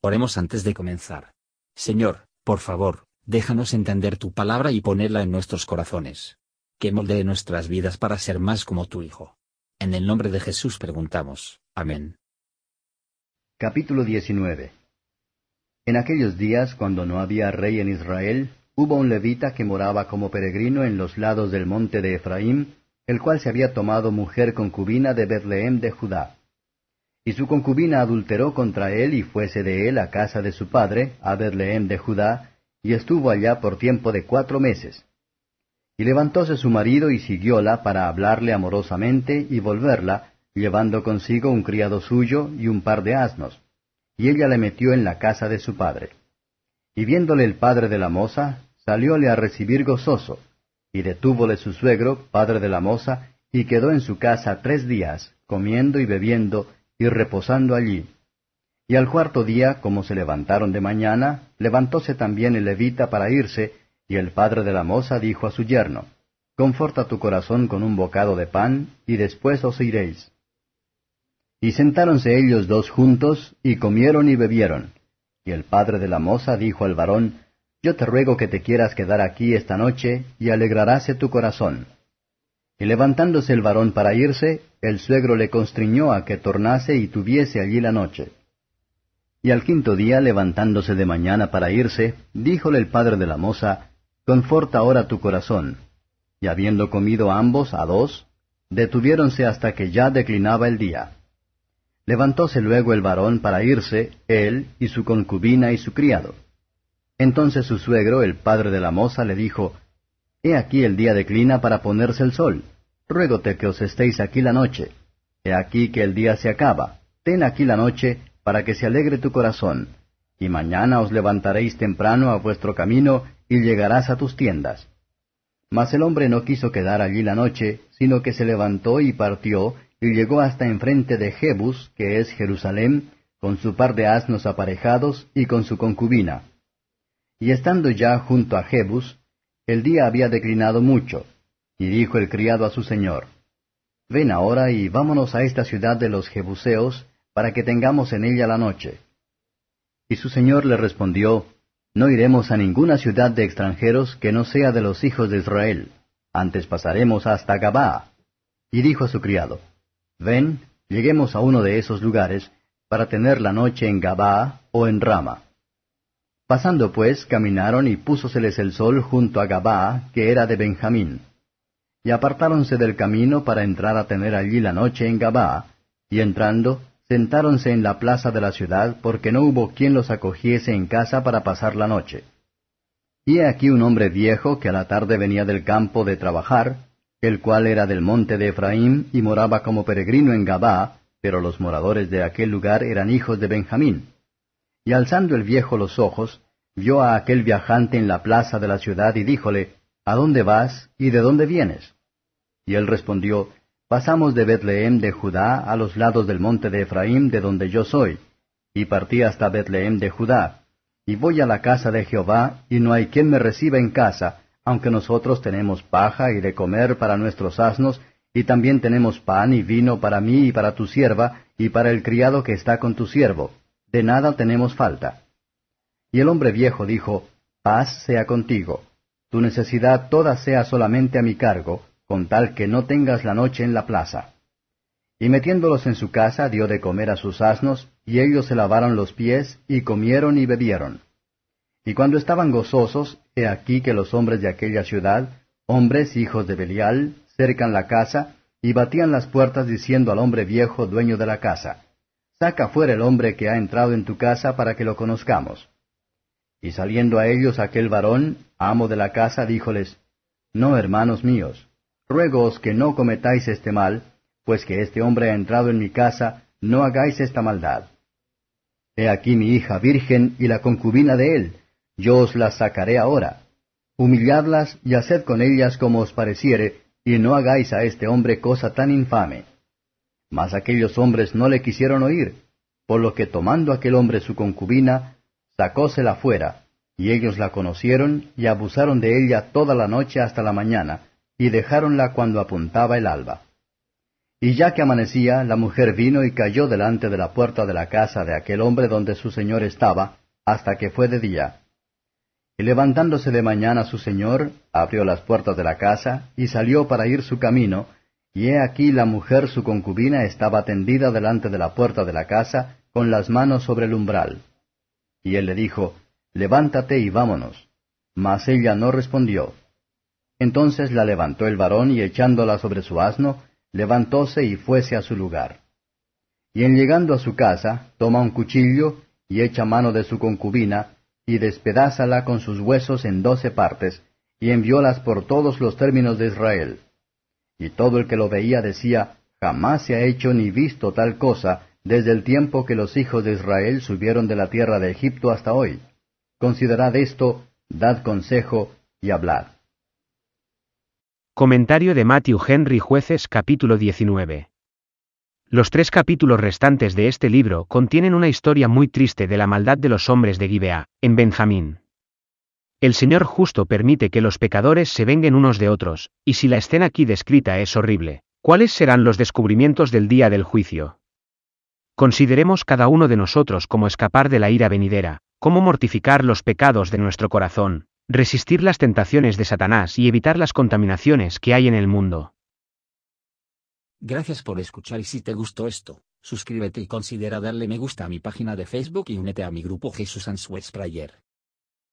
Oremos antes de comenzar. Señor, por favor, déjanos entender tu palabra y ponerla en nuestros corazones. Que moldee nuestras vidas para ser más como tu Hijo. En el nombre de Jesús preguntamos. Amén. Capítulo 19 En aquellos días, cuando no había rey en Israel, hubo un levita que moraba como peregrino en los lados del monte de Efraín, el cual se había tomado mujer concubina de Betlehem de Judá. Y su concubina adulteró contra él y fuese de él a casa de su padre, a Betlehem de Judá, y estuvo allá por tiempo de cuatro meses. Y levantóse su marido y siguióla para hablarle amorosamente y volverla, llevando consigo un criado suyo y un par de asnos. Y ella le metió en la casa de su padre. Y viéndole el padre de la moza, salióle a recibir gozoso, y detúvole su suegro, padre de la moza, y quedó en su casa tres días, comiendo y bebiendo, y reposando allí. Y al cuarto día, como se levantaron de mañana, levantóse también el levita para irse, y el padre de la moza dijo a su yerno, Conforta tu corazón con un bocado de pan, y después os iréis. Y sentáronse ellos dos juntos, y comieron y bebieron. Y el padre de la moza dijo al varón, Yo te ruego que te quieras quedar aquí esta noche, y alegraráse tu corazón. Y levantándose el varón para irse, el suegro le constriñó a que tornase y tuviese allí la noche. Y al quinto día, levantándose de mañana para irse, díjole el padre de la moza, Conforta ahora tu corazón. Y habiendo comido ambos a dos, detuviéronse hasta que ya declinaba el día. Levantóse luego el varón para irse, él y su concubina y su criado. Entonces su suegro, el padre de la moza, le dijo, He aquí el día declina para ponerse el sol. Ruégote que os estéis aquí la noche. He aquí que el día se acaba. Ten aquí la noche, para que se alegre tu corazón. Y mañana os levantaréis temprano a vuestro camino, y llegarás a tus tiendas. Mas el hombre no quiso quedar allí la noche, sino que se levantó y partió, y llegó hasta enfrente de Jebus, que es Jerusalén, con su par de asnos aparejados y con su concubina. Y estando ya junto a Jebus, el día había declinado mucho, y dijo el criado a su señor, Ven ahora y vámonos a esta ciudad de los Jebuseos, para que tengamos en ella la noche. Y su señor le respondió, No iremos a ninguna ciudad de extranjeros que no sea de los hijos de Israel, antes pasaremos hasta Gabaa. Y dijo a su criado, Ven, lleguemos a uno de esos lugares, para tener la noche en Gabaa o en Rama. Pasando pues, caminaron y púsoseles el sol junto a Gabaa, que era de Benjamín. Y apartáronse del camino para entrar a tener allí la noche en Gabaa, y entrando, sentáronse en la plaza de la ciudad, porque no hubo quien los acogiese en casa para pasar la noche. Y he aquí un hombre viejo que a la tarde venía del campo de trabajar, el cual era del monte de Efraín y moraba como peregrino en Gabaa, pero los moradores de aquel lugar eran hijos de Benjamín. Y alzando el viejo los ojos, vio a aquel viajante en la plaza de la ciudad y díjole, ¿A dónde vas y de dónde vienes? Y él respondió, Pasamos de Betlehem de Judá a los lados del monte de Efraín de donde yo soy, y partí hasta Betlehem de Judá, y voy a la casa de Jehová, y no hay quien me reciba en casa, aunque nosotros tenemos paja y de comer para nuestros asnos, y también tenemos pan y vino para mí y para tu sierva, y para el criado que está con tu siervo de nada tenemos falta. Y el hombre viejo dijo, Paz sea contigo, tu necesidad toda sea solamente a mi cargo, con tal que no tengas la noche en la plaza. Y metiéndolos en su casa dio de comer a sus asnos, y ellos se lavaron los pies, y comieron y bebieron. Y cuando estaban gozosos, he aquí que los hombres de aquella ciudad, hombres hijos de Belial, cercan la casa, y batían las puertas diciendo al hombre viejo dueño de la casa, Saca fuera el hombre que ha entrado en tu casa para que lo conozcamos. Y saliendo a ellos aquel varón, amo de la casa, díjoles, No, hermanos míos, ruegoos que no cometáis este mal, pues que este hombre ha entrado en mi casa, no hagáis esta maldad. He aquí mi hija virgen y la concubina de él, yo os las sacaré ahora. Humilladlas y haced con ellas como os pareciere, y no hagáis a este hombre cosa tan infame. Mas aquellos hombres no le quisieron oír, por lo que tomando aquel hombre su concubina, sacósela fuera, y ellos la conocieron y abusaron de ella toda la noche hasta la mañana, y dejáronla cuando apuntaba el alba. Y ya que amanecía, la mujer vino y cayó delante de la puerta de la casa de aquel hombre donde su señor estaba, hasta que fue de día. Y levantándose de mañana su señor, abrió las puertas de la casa, y salió para ir su camino, y he aquí la mujer su concubina estaba tendida delante de la puerta de la casa, con las manos sobre el umbral. Y él le dijo, Levántate y vámonos. Mas ella no respondió. Entonces la levantó el varón y echándola sobre su asno, levantóse y fuese a su lugar. Y en llegando a su casa, toma un cuchillo, y echa mano de su concubina, y despedázala con sus huesos en doce partes, y enviólas por todos los términos de Israel. Y todo el que lo veía decía, Jamás se ha hecho ni visto tal cosa desde el tiempo que los hijos de Israel subieron de la tierra de Egipto hasta hoy. Considerad esto, dad consejo y hablad. Comentario de Matthew Henry Jueces capítulo 19. Los tres capítulos restantes de este libro contienen una historia muy triste de la maldad de los hombres de Gibea, en Benjamín. El Señor justo permite que los pecadores se venguen unos de otros, y si la escena aquí descrita es horrible, ¿cuáles serán los descubrimientos del día del juicio? Consideremos cada uno de nosotros cómo escapar de la ira venidera, cómo mortificar los pecados de nuestro corazón, resistir las tentaciones de Satanás y evitar las contaminaciones que hay en el mundo. Gracias por escuchar y si te gustó esto, suscríbete y considera darle me gusta a mi página de Facebook y únete a mi grupo Jesús Answers Prayer.